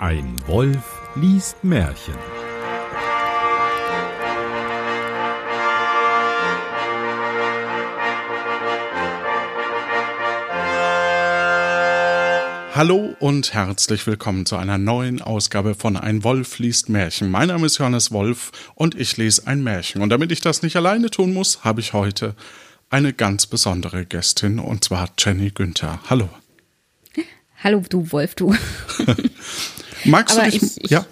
Ein Wolf liest Märchen. Hallo und herzlich willkommen zu einer neuen Ausgabe von Ein Wolf liest Märchen. Mein Name ist Johannes Wolf und ich lese ein Märchen. Und damit ich das nicht alleine tun muss, habe ich heute eine ganz besondere Gästin und zwar Jenny Günther. Hallo. Hallo, du Wolf, du. Magst Aber du dich? ich, ich, ja.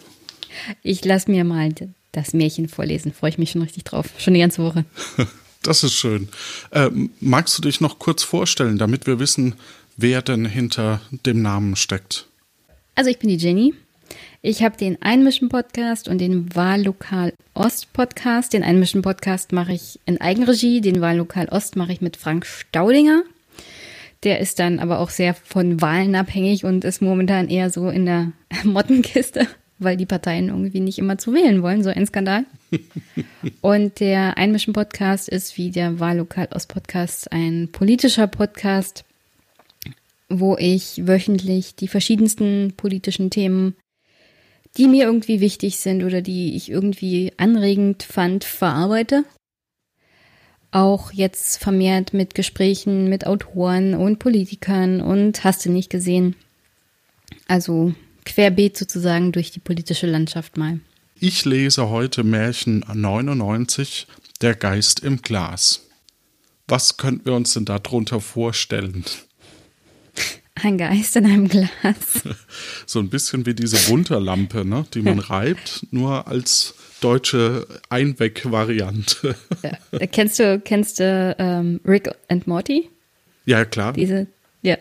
ich lass mir mal das Märchen vorlesen. Freue ich mich schon richtig drauf. Schon die ganze Woche. Das ist schön. Ähm, magst du dich noch kurz vorstellen, damit wir wissen, wer denn hinter dem Namen steckt? Also ich bin die Jenny. Ich habe den Einmischen-Podcast und den Wahllokal Ost-Podcast. Den Einmischen-Podcast mache ich in Eigenregie. Den Wahllokal Ost mache ich mit Frank Staudinger. Der ist dann aber auch sehr von Wahlen abhängig und ist momentan eher so in der Mottenkiste, weil die Parteien irgendwie nicht immer zu wählen wollen. So ein Skandal. und der Einmischen-Podcast ist wie der Wahllokal Ost-Podcast ein politischer Podcast, wo ich wöchentlich die verschiedensten politischen Themen, die mir irgendwie wichtig sind oder die ich irgendwie anregend fand, verarbeite. Auch jetzt vermehrt mit Gesprächen mit Autoren und Politikern und hast du nicht gesehen. Also querbeet sozusagen durch die politische Landschaft mal. Ich lese heute Märchen 99, Der Geist im Glas. Was könnten wir uns denn darunter vorstellen? Ein Geist in einem Glas. So ein bisschen wie diese Wunderlampe, ne, die man reibt, nur als deutsche Einweg-Variante. Ja. Kennst du, kennst du ähm, Rick and Morty? Ja, klar. Diese, ja.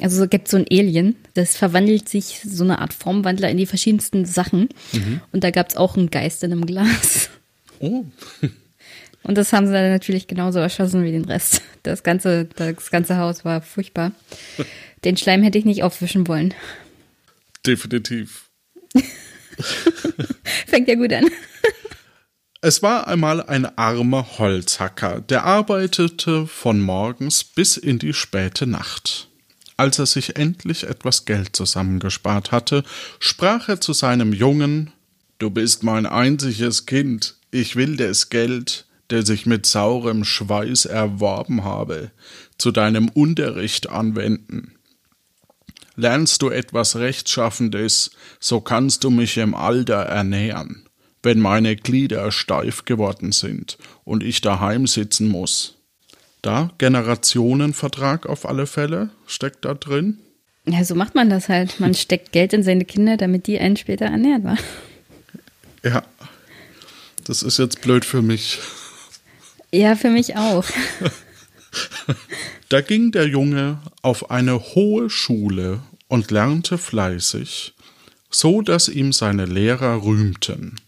Also es gibt so ein Alien, das verwandelt sich so eine Art Formwandler in die verschiedensten Sachen. Mhm. Und da gab es auch einen Geist in einem Glas. Oh. Und das haben sie dann natürlich genauso erschossen wie den Rest. Das ganze, das ganze Haus war furchtbar. Den Schleim hätte ich nicht aufwischen wollen. Definitiv. Fängt ja gut an. Es war einmal ein armer Holzhacker, der arbeitete von morgens bis in die späte Nacht. Als er sich endlich etwas Geld zusammengespart hatte, sprach er zu seinem Jungen Du bist mein einziges Kind, ich will das Geld, das ich mit saurem Schweiß erworben habe, zu deinem Unterricht anwenden. Lernst du etwas Rechtschaffendes, so kannst du mich im Alter ernähren, wenn meine Glieder steif geworden sind und ich daheim sitzen muss. Da Generationenvertrag auf alle Fälle steckt da drin. Ja, so macht man das halt. Man steckt Geld in seine Kinder, damit die einen später ernähren. Wa? Ja, das ist jetzt blöd für mich. Ja, für mich auch. Da ging der Junge auf eine hohe Schule und lernte fleißig, so dass ihm seine Lehrer rühmten,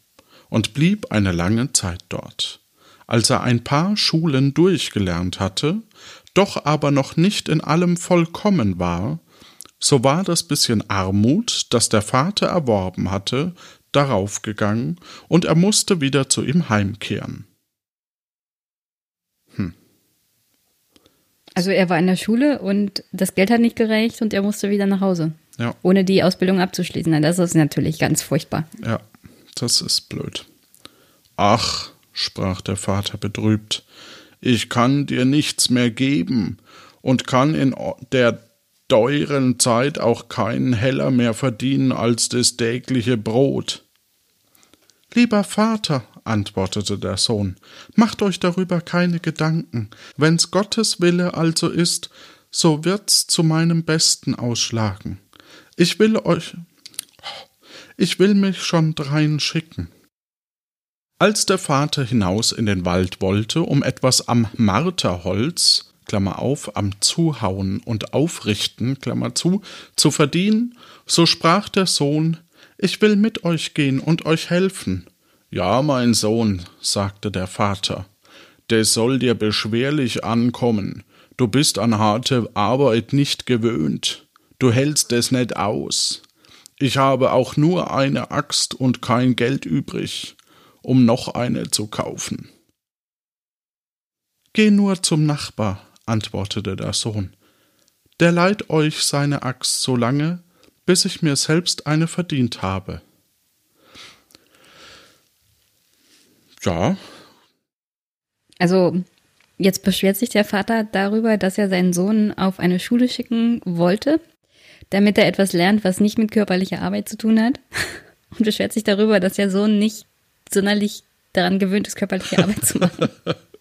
und blieb eine lange Zeit dort. Als er ein paar Schulen durchgelernt hatte, doch aber noch nicht in allem vollkommen war, so war das bisschen Armut, das der Vater erworben hatte, darauf gegangen, und er musste wieder zu ihm heimkehren. Also er war in der Schule und das Geld hat nicht gereicht und er musste wieder nach Hause. Ja. Ohne die Ausbildung abzuschließen. Das ist natürlich ganz furchtbar. Ja, das ist blöd. Ach, sprach der Vater betrübt, ich kann dir nichts mehr geben und kann in der teuren Zeit auch keinen Heller mehr verdienen als das tägliche Brot. Lieber Vater, antwortete der Sohn, macht euch darüber keine Gedanken. Wenn's Gottes Wille also ist, so wird's zu meinem Besten ausschlagen. Ich will euch, ich will mich schon drein schicken. Als der Vater hinaus in den Wald wollte, um etwas am Marterholz, Klammer auf, am Zuhauen und Aufrichten, Klammer zu, zu verdienen, so sprach der Sohn, ich will mit euch gehen und euch helfen. Ja, mein Sohn, sagte der Vater, des soll dir beschwerlich ankommen. Du bist an harte Arbeit nicht gewöhnt. Du hältst es nicht aus. Ich habe auch nur eine Axt und kein Geld übrig, um noch eine zu kaufen. Geh nur zum Nachbar, antwortete der Sohn. Der leiht euch seine Axt so lange, bis ich mir selbst eine verdient habe. Ja, Also jetzt beschwert sich der Vater darüber, dass er seinen Sohn auf eine Schule schicken wollte, damit er etwas lernt, was nicht mit körperlicher Arbeit zu tun hat. Und beschwert sich darüber, dass der Sohn nicht sonderlich daran gewöhnt ist, körperliche Arbeit zu machen.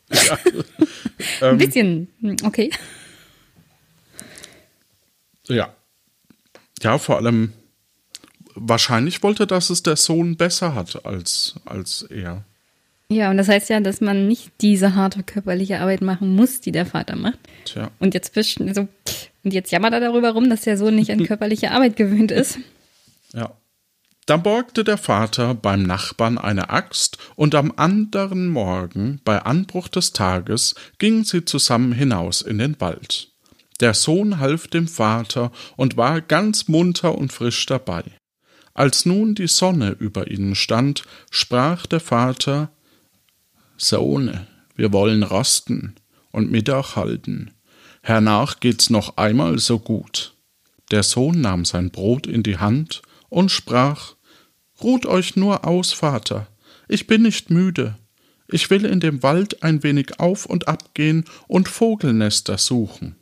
Ein bisschen, hm, okay. ja. Ja, vor allem, wahrscheinlich wollte, dass es der Sohn besser hat als, als er. Ja, und das heißt ja, dass man nicht diese harte körperliche Arbeit machen muss, die der Vater macht. Tja. Und jetzt wisch- also, und jetzt jammert er darüber rum, dass der Sohn nicht an körperliche Arbeit gewöhnt ist. Ja. Da borgte der Vater beim Nachbarn eine Axt, und am anderen Morgen, bei Anbruch des Tages, gingen sie zusammen hinaus in den Wald. Der Sohn half dem Vater und war ganz munter und frisch dabei. Als nun die Sonne über ihnen stand, sprach der Vater Sohn, wir wollen rasten und Mittag halten. Hernach geht's noch einmal so gut. Der Sohn nahm sein Brot in die Hand und sprach Ruht euch nur aus, Vater, ich bin nicht müde. Ich will in dem Wald ein wenig auf und ab gehen und Vogelnester suchen.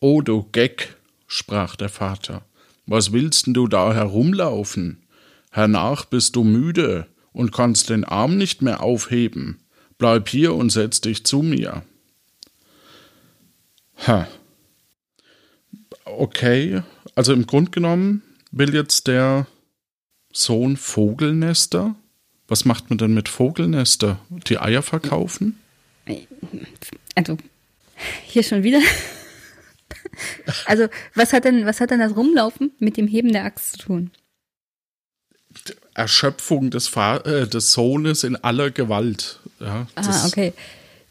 O du Geck, sprach der Vater, was willst denn du da herumlaufen? Hernach bist du müde und kannst den Arm nicht mehr aufheben. Bleib hier und setz dich zu mir. Ha. Okay, also im Grunde genommen will jetzt der Sohn Vogelnester. Was macht man denn mit Vogelnester? Die Eier verkaufen? Also, hier schon wieder. Also, was hat denn, was hat denn das Rumlaufen mit dem Heben der Axt zu tun? Erschöpfung des, Fa äh, des Sohnes in aller Gewalt. Ja, Ah, okay.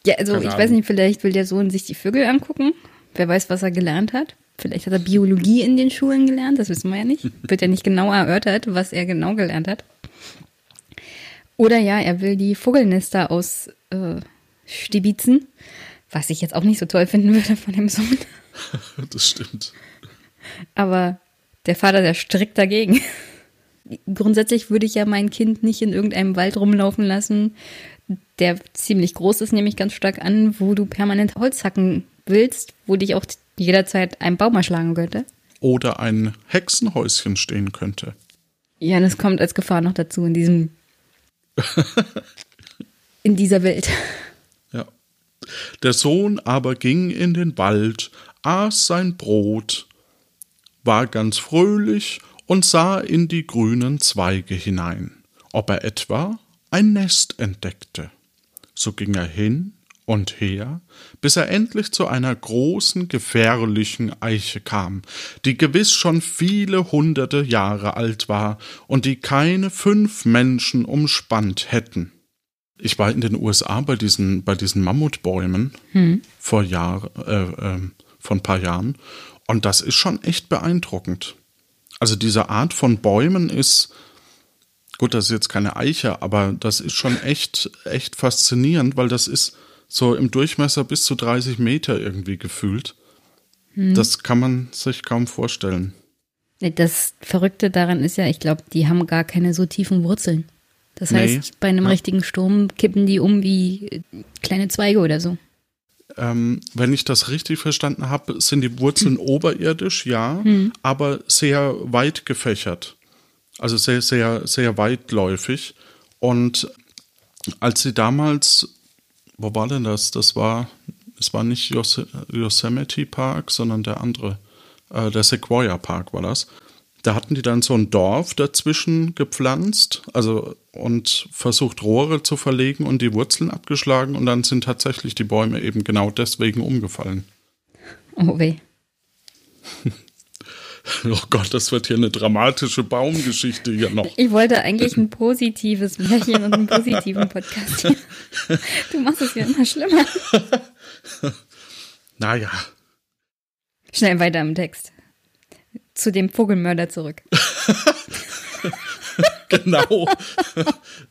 Ja, also ich weiß nicht, vielleicht will der Sohn sich die Vögel angucken. Wer weiß, was er gelernt hat. Vielleicht hat er Biologie in den Schulen gelernt, das wissen wir ja nicht. Wird ja nicht genau erörtert, was er genau gelernt hat. Oder ja, er will die Vogelnester aus äh, Stibitzen, was ich jetzt auch nicht so toll finden würde von dem Sohn. Das stimmt. Aber der Vater, der strikt dagegen. Grundsätzlich würde ich ja mein Kind nicht in irgendeinem Wald rumlaufen lassen, der ziemlich groß ist, nehme ich ganz stark an, wo du permanent Holz hacken willst, wo dich auch jederzeit ein Baum erschlagen könnte. Oder ein Hexenhäuschen stehen könnte. Ja, das kommt als Gefahr noch dazu in diesem, in dieser Welt. Ja. Der Sohn aber ging in den Wald, aß sein Brot, war ganz fröhlich und sah in die grünen Zweige hinein, ob er etwa ein Nest entdeckte. So ging er hin und her, bis er endlich zu einer großen, gefährlichen Eiche kam, die gewiss schon viele hunderte Jahre alt war und die keine fünf Menschen umspannt hätten. Ich war in den USA bei diesen, bei diesen Mammutbäumen vor Jahr, äh, ähm, vor ein paar Jahren. Und das ist schon echt beeindruckend. Also diese Art von Bäumen ist, gut, das ist jetzt keine Eiche, aber das ist schon echt, echt faszinierend, weil das ist so im Durchmesser bis zu 30 Meter irgendwie gefühlt. Das kann man sich kaum vorstellen. Das Verrückte daran ist ja, ich glaube, die haben gar keine so tiefen Wurzeln. Das Nee. heißt, bei einem Ja. richtigen Sturm kippen die um wie kleine Zweige oder so. Ähm, wenn ich das richtig verstanden habe, sind die Wurzeln oberirdisch, ja, aber sehr weit gefächert. Also sehr, sehr, sehr weitläufig. Und als sie damals, wo war denn das? Das war, es war nicht Yos Yosemite Park, sondern der andere, äh, der Sequoia Park war das. Da hatten die dann so ein Dorf dazwischen gepflanzt, also und versucht Rohre zu verlegen und die Wurzeln abgeschlagen und dann sind tatsächlich die Bäume eben genau deswegen umgefallen. Oh weh. Oh Gott, das wird hier eine dramatische Baumgeschichte hier noch. Ich wollte eigentlich ein positives Märchen und einen positiven Podcast. Du machst es ja immer schlimmer. Naja, Schnell weiter im Text. Zu dem Vogelmörder zurück. genau.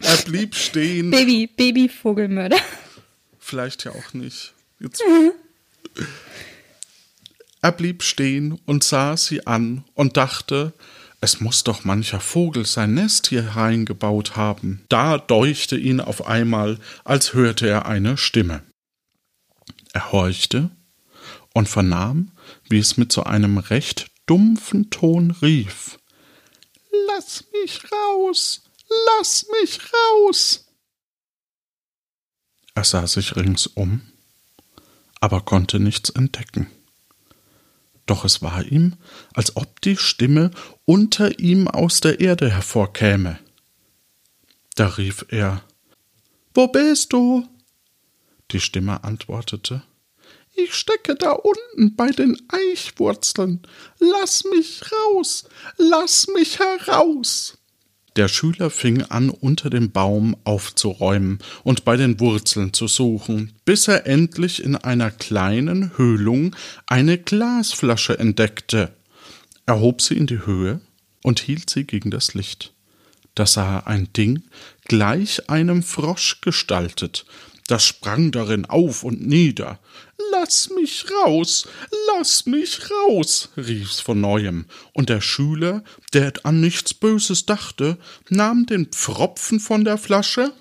er blieb stehen. Baby, Baby-Vogelmörder. Vielleicht ja auch nicht. Jetzt. Er Er blieb stehen und sah sie an und dachte, es muss doch mancher Vogel sein Nest hier reingebaut haben. Da deuchte ihn auf einmal, als hörte er eine Stimme. Er horchte und vernahm, wie es mit so einem recht dumpfen Ton rief. Lass mich raus, lass mich raus. Er sah sich ringsum, aber konnte nichts entdecken. Doch es war ihm, als ob die Stimme unter ihm aus der Erde hervorkäme. Da rief er Wo bist du? Die Stimme antwortete Ich stecke da unten bei den Eichwurzeln. Lass mich raus, lass mich heraus. Der Schüler fing an, unter dem Baum aufzuräumen und bei den Wurzeln zu suchen, bis er endlich in einer kleinen Höhlung eine Glasflasche entdeckte. Er hob sie in die Höhe und hielt sie gegen das Licht. Da sah er ein Ding, gleich einem Frosch gestaltet, das sprang darin auf und nieder. Lass mich raus, lass mich raus, rief's von neuem, und der Schüler, der an nichts Böses dachte, nahm den Pfropfen von der Flasche,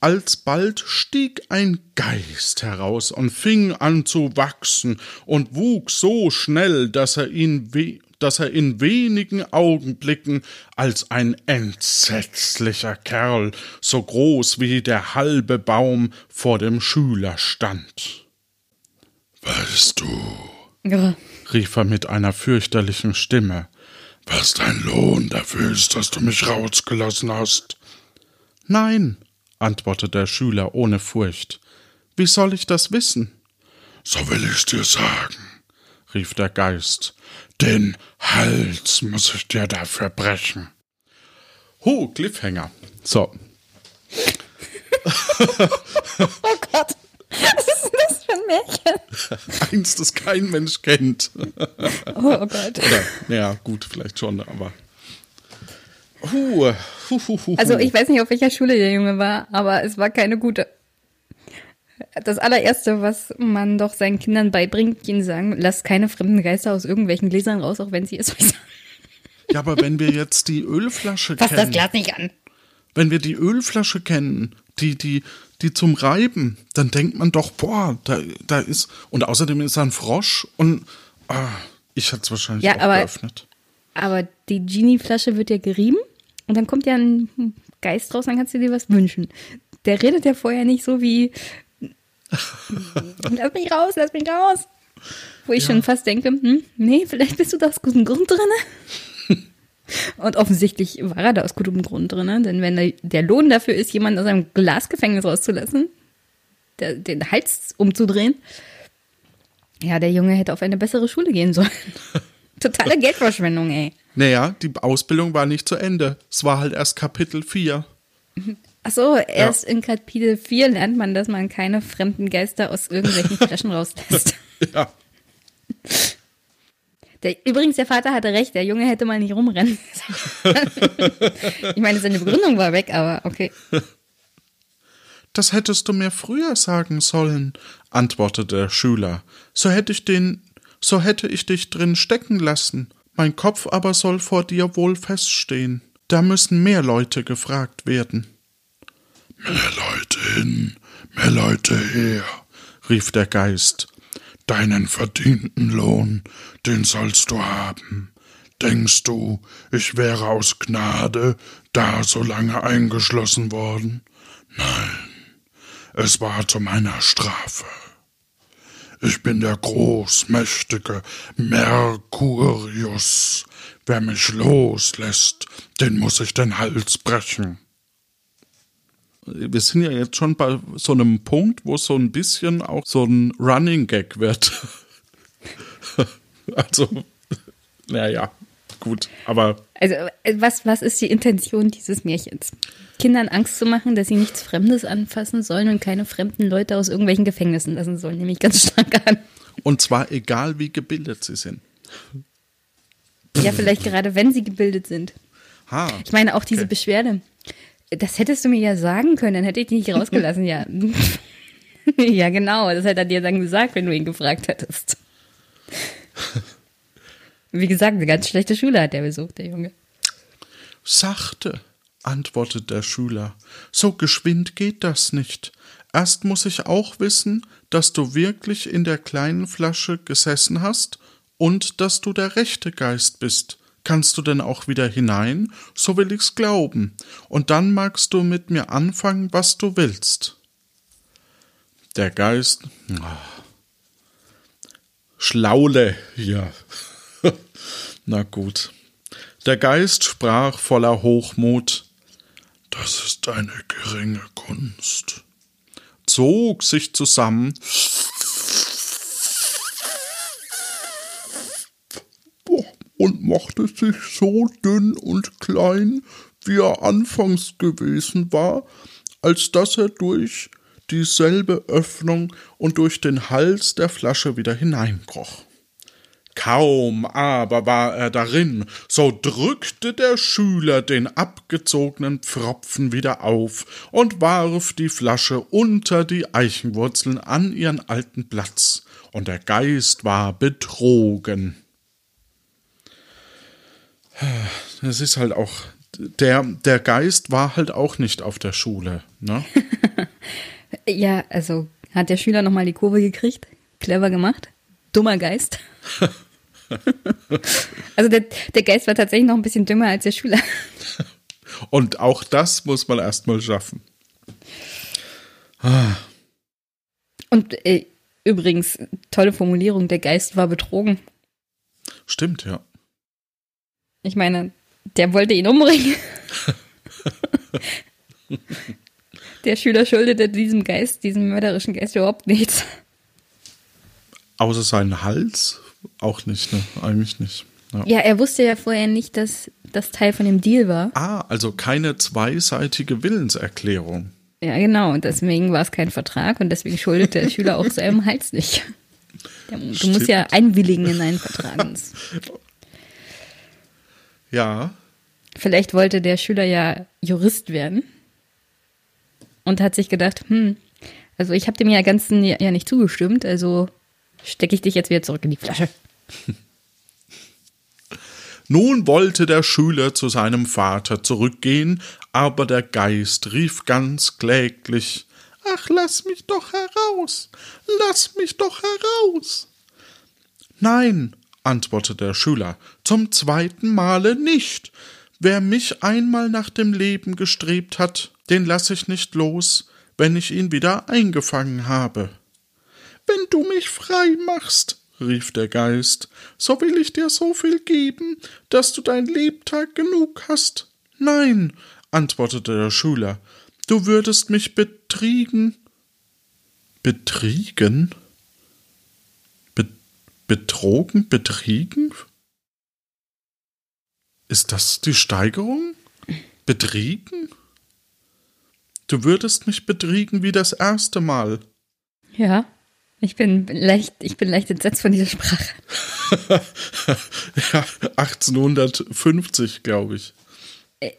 alsbald stieg ein Geist heraus und fing an zu wachsen und wuchs so schnell, dass er ihn we dass er in wenigen Augenblicken als ein entsetzlicher Kerl, so groß wie der halbe Baum, vor dem Schüler stand. Weißt du, Ja. rief er mit einer fürchterlichen Stimme, was dein Lohn dafür ist, dass du mich rausgelassen hast? Nein, antwortete der Schüler ohne Furcht. Wie soll ich das wissen? So will ich's dir sagen, rief der Geist. Den Hals muss ich dir dafür brechen. Hu, Cliffhanger. So, Oh Gott. Was ist denn das für ein Märchen? eins, das kein Mensch kennt. Oh, oh Gott. Oder, ja, gut, vielleicht schon, aber. Huh, hu, hu, hu, Also ich weiß nicht, auf welcher Schule der Junge war, aber es war keine gute. Das allererste, was man doch seinen Kindern beibringt, ihnen sagen, lasst keine fremden Geister aus irgendwelchen Gläsern raus, auch wenn sie es euch sagen. Ja, aber wenn wir jetzt die Ölflasche Fass das kennen, Glas nicht an. wenn wir die Ölflasche kennen, die, die, die zum Reiben, dann denkt man doch, boah, da, da ist, und außerdem ist da ein Frosch und, ah, ich hatte es wahrscheinlich Ja, auch aber- geöffnet. Aber die Genie-Flasche wird ja gerieben und dann kommt ja ein Geist raus, dann kannst du dir was wünschen. Der redet ja vorher nicht so wie Lass mich raus, lass mich raus. Wo ich schon fast denke, hm, nee, vielleicht bist du da aus gutem Grund drin. Und offensichtlich war er da aus gutem Grund drin, denn wenn der- der Lohn dafür ist, jemanden aus einem Glasgefängnis rauszulassen, der, den Hals umzudrehen, ja, der Junge hätte auf eine bessere Schule gehen sollen. Totale Geldverschwendung, ey. Naja, die Ausbildung war nicht zu Ende. Es war halt erst Kapitel 4. Ach so, erst in Kapitel 4 lernt man, dass man keine fremden Geister aus irgendwelchen Flaschen rauslässt. Ja. Der, übrigens, der Vater hatte recht, der Junge hätte mal nicht rumrennen. ich meine, seine Begründung war weg, aber okay. Das hättest du mir früher sagen sollen, antwortete der Schüler. So hätte ich den, so hätte ich dich drin stecken lassen. Mein Kopf aber soll vor dir wohl feststehen. Da müssen mehr Leute gefragt werden. Mehr Leute hin, mehr Leute her, rief der Geist. Deinen verdienten Lohn, den sollst du haben. Denkst du, ich wäre aus Gnade da so lange eingeschlossen worden? Nein, es war zu meiner Strafe. Ich bin der großmächtige Mercurius. Wer mich loslässt, den muss ich den Hals brechen. Wir sind ja jetzt schon bei so einem Punkt, wo so ein bisschen auch so ein Running Gag wird. also, naja, gut, aber Also, äh, was, was ist die Intention dieses Märchens? Kindern Angst zu machen, dass sie nichts Fremdes anfassen sollen und keine fremden Leute aus irgendwelchen Gefängnissen lassen sollen, nehme ich ganz stark an. und zwar egal wie gebildet sie sind. Ja, vielleicht gerade, wenn sie gebildet sind. Ha, Ich meine, auch diese Okay. Beschwerde. Das hättest du mir ja sagen können, dann hätte ich dich nicht rausgelassen, ja. ja, genau, das hätte er dir dann gesagt, wenn du ihn gefragt hättest. Wie gesagt, eine ganz schlechte Schule hat der besucht, der Junge. Sachte, antwortet der Schüler, so geschwind geht das nicht. Erst muss ich auch wissen, dass du wirklich in der kleinen Flasche gesessen hast und dass du der rechte Geist bist. Kannst du denn auch wieder hinein? So will ich's glauben. Und dann magst du mit mir anfangen, was du willst. Der Geist. Oh. Schlaule hier. Na gut. Der Geist sprach voller Hochmut. Das ist eine geringe Kunst. Zog sich zusammen und machte sich so dünn und klein, wie er anfangs gewesen war, als dass er durch dieselbe Öffnung und durch den Hals der Flasche wieder hineinkroch. Kaum aber war er darin, so drückte der Schüler den abgezogenen Pfropfen wieder auf und warf die Flasche unter die Eichenwurzeln an ihren alten Platz, und der Geist war betrogen. Es ist halt auch, der, der Geist war halt auch nicht auf der Schule, ne? ja, also hat der Schüler nochmal die Kurve gekriegt? Clever gemacht? Dummer Geist. also der, der Geist war tatsächlich noch ein bisschen dümmer als der Schüler. Und auch das muss man erstmal schaffen. Ah. Und äh, übrigens, tolle Formulierung, der Geist war betrogen. Stimmt, ja. Ich meine, der wollte ihn umbringen. der Schüler schuldete diesem Geist, diesem mörderischen Geist überhaupt nichts. Außer seinen Hals? Auch nicht, ne? Eigentlich nicht. Ja. ja, er wusste ja vorher nicht, dass das Teil von dem Deal war. Ah, also keine zweiseitige Willenserklärung. Ja, genau. Und deswegen war es kein Vertrag und deswegen schuldet der Schüler auch seinem Hals nicht. Du Stimmt. musst ja einwilligen in einen Vertrag. Ja. Vielleicht wollte der Schüler ja Jurist werden und hat sich gedacht, hm, also ich habe dem ja ganzen ja nicht zugestimmt, also stecke ich dich jetzt wieder zurück in die Flasche. Nun wollte der Schüler zu seinem Vater zurückgehen, aber der Geist rief ganz kläglich Ach, lass mich doch heraus. Lass mich doch heraus. Nein, antwortete der Schüler, zum zweiten Male nicht. Wer mich einmal nach dem Leben gestrebt hat, den lass ich nicht los, wenn ich ihn wieder eingefangen habe. Wenn du mich frei machst, rief der Geist, so will ich dir so viel geben, dass du dein Lebtag genug hast. Nein, antwortete der Schüler, du würdest mich betriegen. Betriegen? Betrogen, betriegen? Ist das die Steigerung? Betriegen? Du würdest mich betriegen wie das erste Mal. Ja, ich bin leicht, ich bin leicht entsetzt von dieser Sprache. ja, 1850, glaube ich.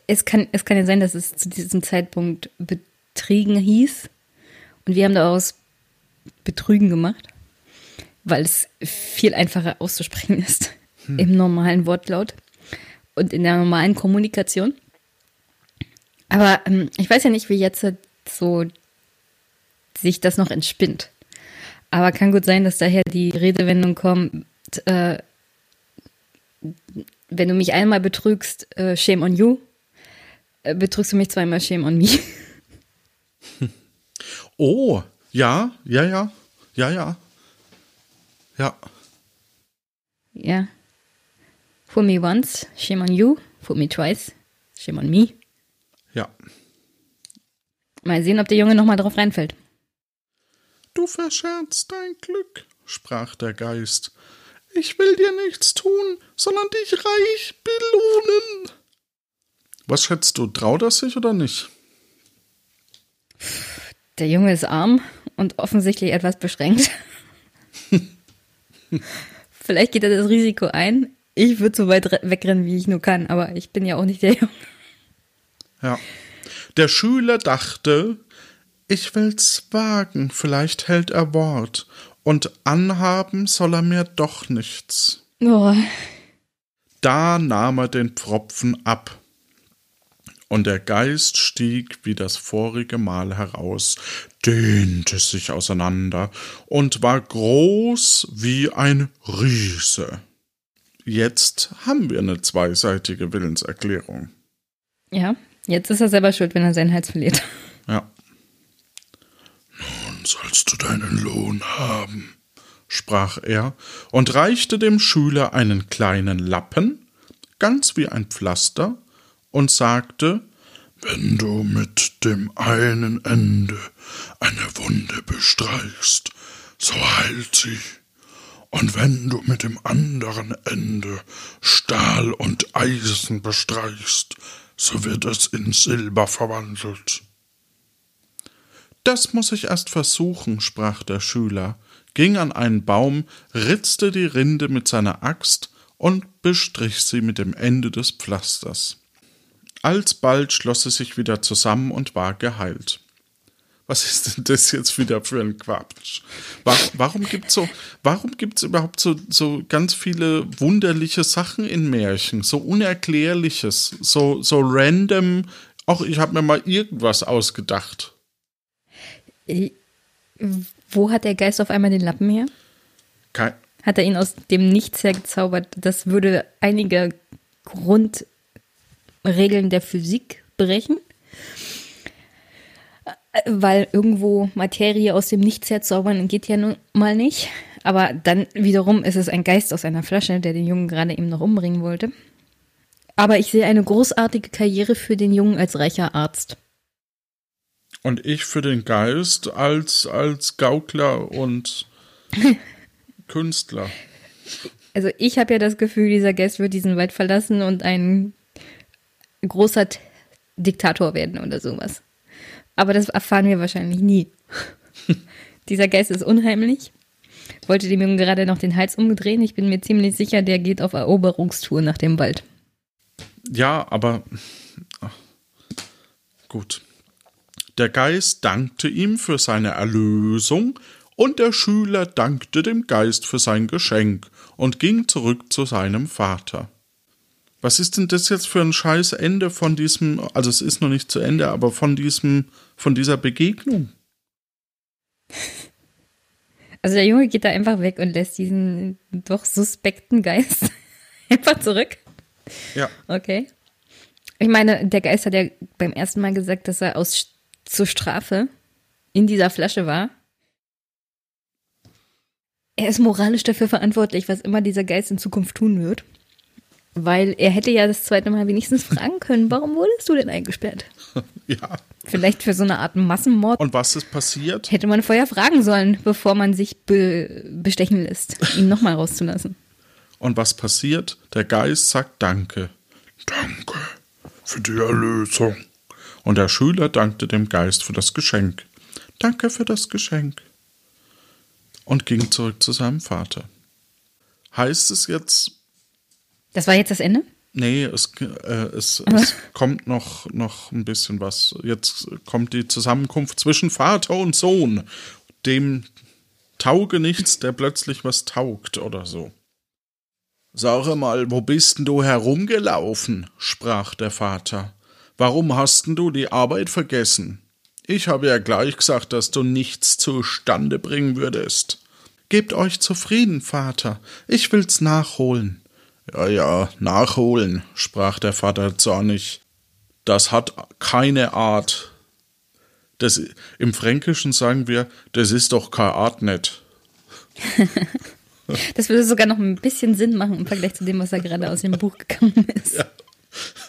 Es kann, es kann ja sein, dass es zu diesem Zeitpunkt betriegen hieß. Und wir haben daraus Betrügen gemacht weil es viel einfacher auszusprechen ist hm. im normalen Wortlaut und in der normalen Kommunikation. Aber ähm, ich weiß ja nicht, wie jetzt so sich das noch entspinnt. Aber kann gut sein, dass daher die Redewendung kommt, äh, wenn du mich einmal betrügst, äh, shame on you, äh, betrügst du mich zweimal, shame on me. Oh, ja, ja, ja, ja, ja. Ja. Ja. Fool me once, shame on you. Fool me twice, shame on me. Ja. Mal sehen, ob der Junge nochmal drauf reinfällt. Du verscherzt dein Glück, sprach der Geist. Ich will dir nichts tun, sondern dich reich belohnen. Was schätzt du, traut er sich oder nicht? Der Junge ist arm und offensichtlich etwas beschränkt. Vielleicht geht er das Risiko ein. Ich würde so weit wegrennen, wie ich nur kann, aber ich bin ja auch nicht der Junge. Ja. Der Schüler dachte, ich will's wagen, vielleicht hält er Wort. und anhaben soll er mir doch nichts. Oh. Da nahm er den Pfropfen ab, und der Geist stieg wie das vorige Mal heraus, dehnte sich auseinander und war groß wie ein Riese. Jetzt haben wir eine zweiseitige Willenserklärung. Ja, jetzt ist er selber schuld, wenn er seinen Hals verliert. Ja. Nun sollst du deinen Lohn haben, sprach er und reichte dem Schüler einen kleinen Lappen, ganz wie ein Pflaster, und sagte, wenn du mit dem einen Ende eine Wunde bestreichst, so heilt sie, und wenn du mit dem anderen Ende Stahl und Eisen bestreichst, so wird es in Silber verwandelt. Das muss ich erst versuchen, sprach der Schüler, ging an einen Baum, ritzte die Rinde mit seiner Axt und bestrich sie mit dem Ende des Pflasters. Alsbald schloss sie sich wieder zusammen und war geheilt. Was ist denn das jetzt wieder für ein Quatsch? Warum gibt's so, warum gibt's überhaupt so, so ganz viele wunderliche Sachen in Märchen? So Unerklärliches, so, so random. Auch ich habe mir mal irgendwas ausgedacht. Wo hat der Geist auf einmal den Lappen her? Kein hat er ihn aus dem Nichts hergezaubert? Das würde einige Grundregeln der Physik brechen. Weil irgendwo Materie aus dem Nichts herzaubern geht ja nun mal nicht. Aber dann wiederum ist es ein Geist aus einer Flasche, der den Jungen gerade eben noch umbringen wollte. Aber ich sehe eine großartige Karriere für den Jungen als reicher Arzt. Und ich für den Geist als, als Gaukler und Künstler. Also ich habe ja das Gefühl, dieser Geist wird diesen Wald verlassen und ein großer Diktator werden oder sowas. Aber das erfahren wir wahrscheinlich nie. dieser Geist ist unheimlich. Wollte dem Jungen gerade noch den Hals umdrehen. Ich bin mir ziemlich sicher, der geht auf Eroberungstour nach dem Wald. Ja, aber ach, gut. Der Geist dankte ihm für seine Erlösung, und der Schüler dankte dem Geist für sein Geschenk und ging zurück zu seinem Vater. Was ist denn das jetzt für ein scheiß Ende von diesem, also es ist noch nicht zu Ende, aber von diesem, von dieser Begegnung? Also der Junge geht da einfach weg und lässt diesen doch suspekten Geist einfach zurück. Ja. Okay. Ich meine, der Geist hat ja beim ersten Mal gesagt, dass er aus zur Strafe in dieser Flasche war. Er ist moralisch dafür verantwortlich, was immer dieser Geist in Zukunft tun wird. Weil er hätte ja das zweite Mal wenigstens fragen können, warum wurdest du denn eingesperrt? Ja. Vielleicht für so eine Art Massenmord. Und was ist passiert? Hätte man vorher fragen sollen, bevor man sich be bestechen lässt, ihn nochmal rauszulassen. Und was passiert? Der Geist sagt Danke. Danke für die Erlösung. Und der Schüler dankte dem Geist für das Geschenk. Danke für das Geschenk. Und ging zurück zu seinem Vater. Heißt es jetzt. Das war jetzt das Ende? Nee, es, äh, es, es kommt noch, noch ein bisschen was. Jetzt kommt die Zusammenkunft zwischen Vater und Sohn. Dem tauge nichts, der plötzlich was taugt oder so. Sag mal, wo bist denn du herumgelaufen? sprach der Vater. Warum hast denn du die Arbeit vergessen? Ich habe ja gleich gesagt, dass du nichts zustande bringen würdest. Gebt euch zufrieden, Vater, ich will's nachholen. Ja, ja, nachholen, sprach der Vater zornig. Das hat keine Art. Das, Im Fränkischen sagen wir, das ist doch keine Art nicht. das würde sogar noch ein bisschen Sinn machen im Vergleich zu dem, was da gerade aus dem Buch gekommen ist. Ja.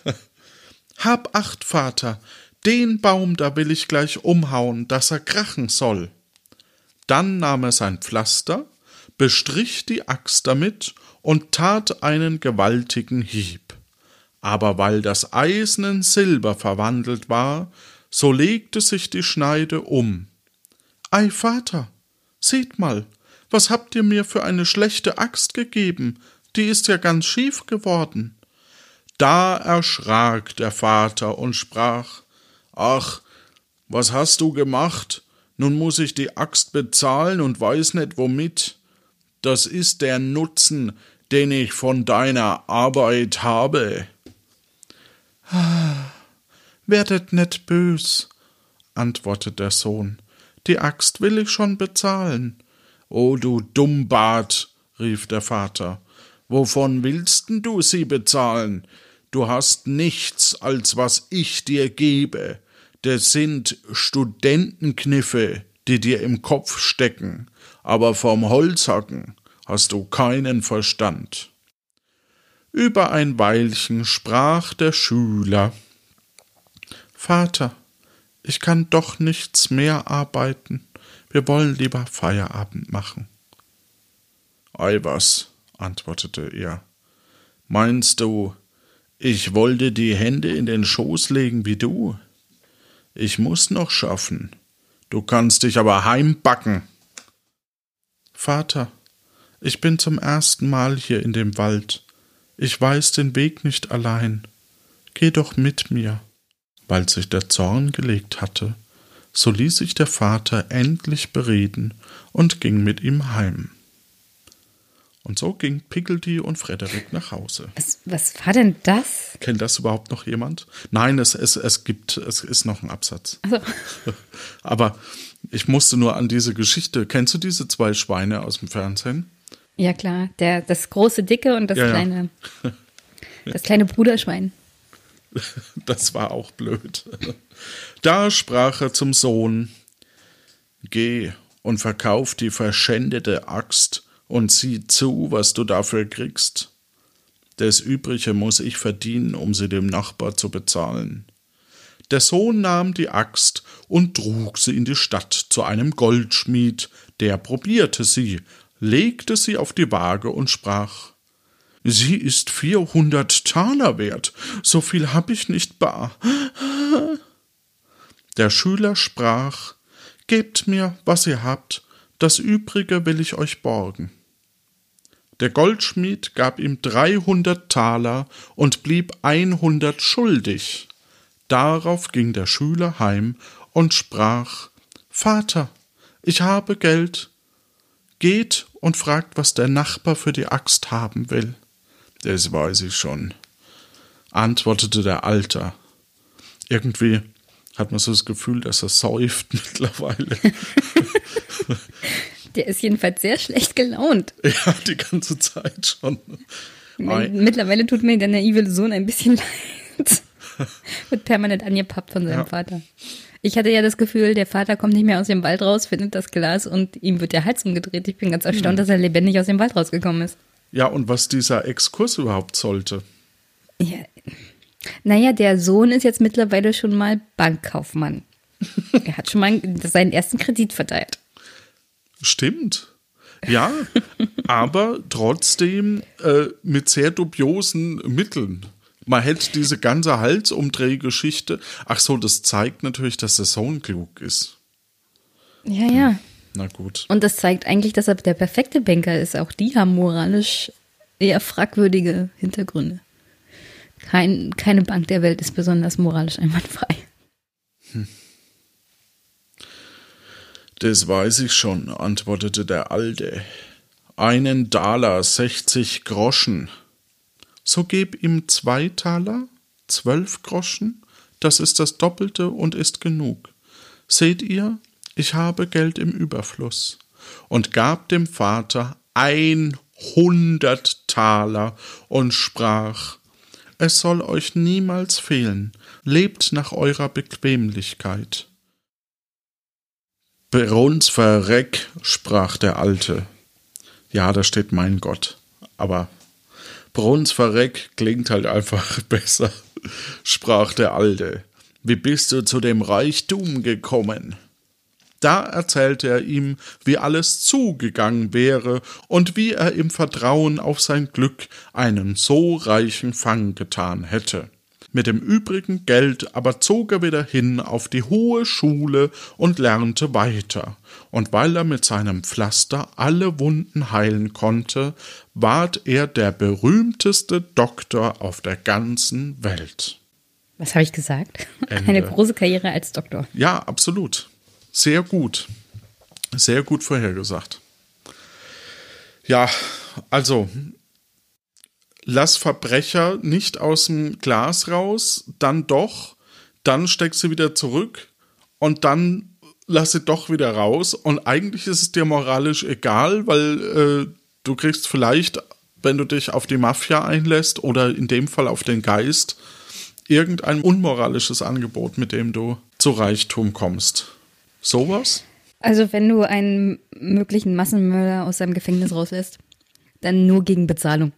Hab acht, Vater, den Baum da will ich gleich umhauen, dass er krachen soll. Dann nahm er sein Pflaster, bestrich die Axt damit und tat einen gewaltigen Hieb. Aber weil das Eisen in Silber verwandelt war, so legte sich die Schneide um. Ei, Vater, seht mal, was habt ihr mir für eine schlechte Axt gegeben? Die ist ja ganz schief geworden. Da erschrak der Vater und sprach Ach, was hast du gemacht? Nun muss ich die Axt bezahlen und weiß nicht womit. Das ist der Nutzen, den ich von deiner Arbeit habe. Werdet nicht bös, antwortet der Sohn. Die Axt will ich schon bezahlen. O du Dummbart, rief der Vater, wovon willst du sie bezahlen? Du hast nichts, als was ich dir gebe. Das sind Studentenkniffe, die dir im Kopf stecken, aber vom Holzhacken hast du keinen Verstand. Über ein Weilchen sprach der Schüler Vater, ich kann doch nichts mehr arbeiten. Wir wollen lieber Feierabend machen. Ei was, antwortete er. Meinst du, ich wollte die Hände in den Schoß legen wie du? Ich muss noch schaffen. Du kannst dich aber heimbacken. Vater, ich bin zum ersten Mal hier in dem Wald. Ich weiß den Weg nicht allein. Geh doch mit mir. Weil sich der Zorn gelegt hatte, so ließ sich der Vater endlich bereden und ging mit ihm heim. Und so ging Pickelty und Frederik nach Hause. Was, was war denn das? Kennt das überhaupt noch jemand? Nein, es, es, es gibt, es ist noch ein Absatz. Also. Aber ich musste nur an diese Geschichte. Kennst du diese zwei Schweine aus dem Fernsehen? Ja, klar. Der, das große Dicke und das Ja, ja. kleine. Das kleine Bruderschwein. Das war auch blöd. Da sprach er zum Sohn: Geh und verkauf die verschändete Axt und sieh zu, was du dafür kriegst. Das Übrige muss ich verdienen, um sie dem Nachbar zu bezahlen. Der Sohn nahm die Axt und trug sie in die Stadt zu einem Goldschmied, der probierte sie, legte sie auf die Waage und sprach Sie ist vierhundert Taler wert, so viel hab ich nicht bar. Der Schüler sprach Gebt mir, was ihr habt, das übrige will ich euch borgen. Der Goldschmied gab ihm dreihundert Taler und blieb einhundert schuldig. Darauf ging der Schüler heim und sprach Vater, ich habe Geld. Geht und fragt, was der Nachbar für die Axt haben will. Das weiß ich schon. Antwortete der Alter. Irgendwie hat man so das Gefühl, dass er säuft mittlerweile. Der ist jedenfalls sehr schlecht gelaunt. ja, die ganze Zeit schon. Ei. Mittlerweile tut mir der naive Sohn ein bisschen leid. Wird permanent angepappt von seinem Ja. Vater. Ich hatte ja das Gefühl, der Vater kommt nicht mehr aus dem Wald raus, findet das Glas und ihm wird der Hals umgedreht. Ich bin ganz erstaunt, Hm. dass er lebendig aus dem Wald rausgekommen ist. Ja, und was dieser Exkurs überhaupt sollte. Ja. Naja, der Sohn ist jetzt mittlerweile schon mal Bankkaufmann. er hat schon mal seinen ersten Kredit verteilt. Stimmt. Ja, aber trotzdem äh, mit sehr dubiosen Mitteln. Man hätte diese ganze Halsumdrehgeschichte. Ach so, das zeigt natürlich, dass der Sohn klug ist. Ja, ja. Na gut. Und das zeigt eigentlich, dass er der perfekte Banker ist. Auch die haben moralisch eher fragwürdige Hintergründe. Kein, keine Bank der Welt ist besonders moralisch einwandfrei. Das weiß ich schon, antwortete der Alte. Einen Daler, sechzig Groschen. So geb ihm zwei Taler, zwölf Groschen, das ist das Doppelte und ist genug. Seht ihr, ich habe Geld im Überfluss. Und gab dem Vater einhundert Taler und sprach, es soll euch niemals fehlen, lebt nach eurer Bequemlichkeit. Bruns verreck, sprach der Alte. Ja, da steht mein Gott, aber Bruns verreck klingt halt einfach besser, sprach der Alte. Wie bist du zu dem Reichtum gekommen? Da erzählte er ihm, wie alles zugegangen wäre und wie er im Vertrauen auf sein Glück einen so reichen Fang getan hätte. Mit dem übrigen Geld aber zog er wieder hin auf die hohe Schule und lernte weiter. Und weil er mit seinem Pflaster alle Wunden heilen konnte, ward er der berühmteste Doktor auf der ganzen Welt. Was habe ich gesagt? Ende. Eine große Karriere als Doktor. Ja, absolut. sehr gut. Sehr gut vorhergesagt. Ja, also lass Verbrecher nicht aus dem Glas raus, dann doch, dann steck sie wieder zurück und dann lass sie doch wieder raus. Und eigentlich ist es dir moralisch egal, weil äh, du kriegst vielleicht, wenn du dich auf die Mafia einlässt oder in dem Fall auf den Geist, irgendein unmoralisches Angebot, mit dem du zu Reichtum kommst. Sowas? Also wenn du einen möglichen Massenmörder aus seinem Gefängnis rauslässt, dann nur gegen Bezahlung.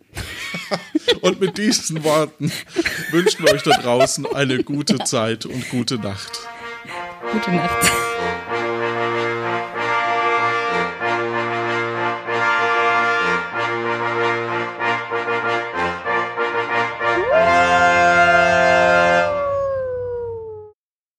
und mit diesen Worten wünschen wir euch da draußen eine gute Zeit und gute Nacht. Gute Nacht.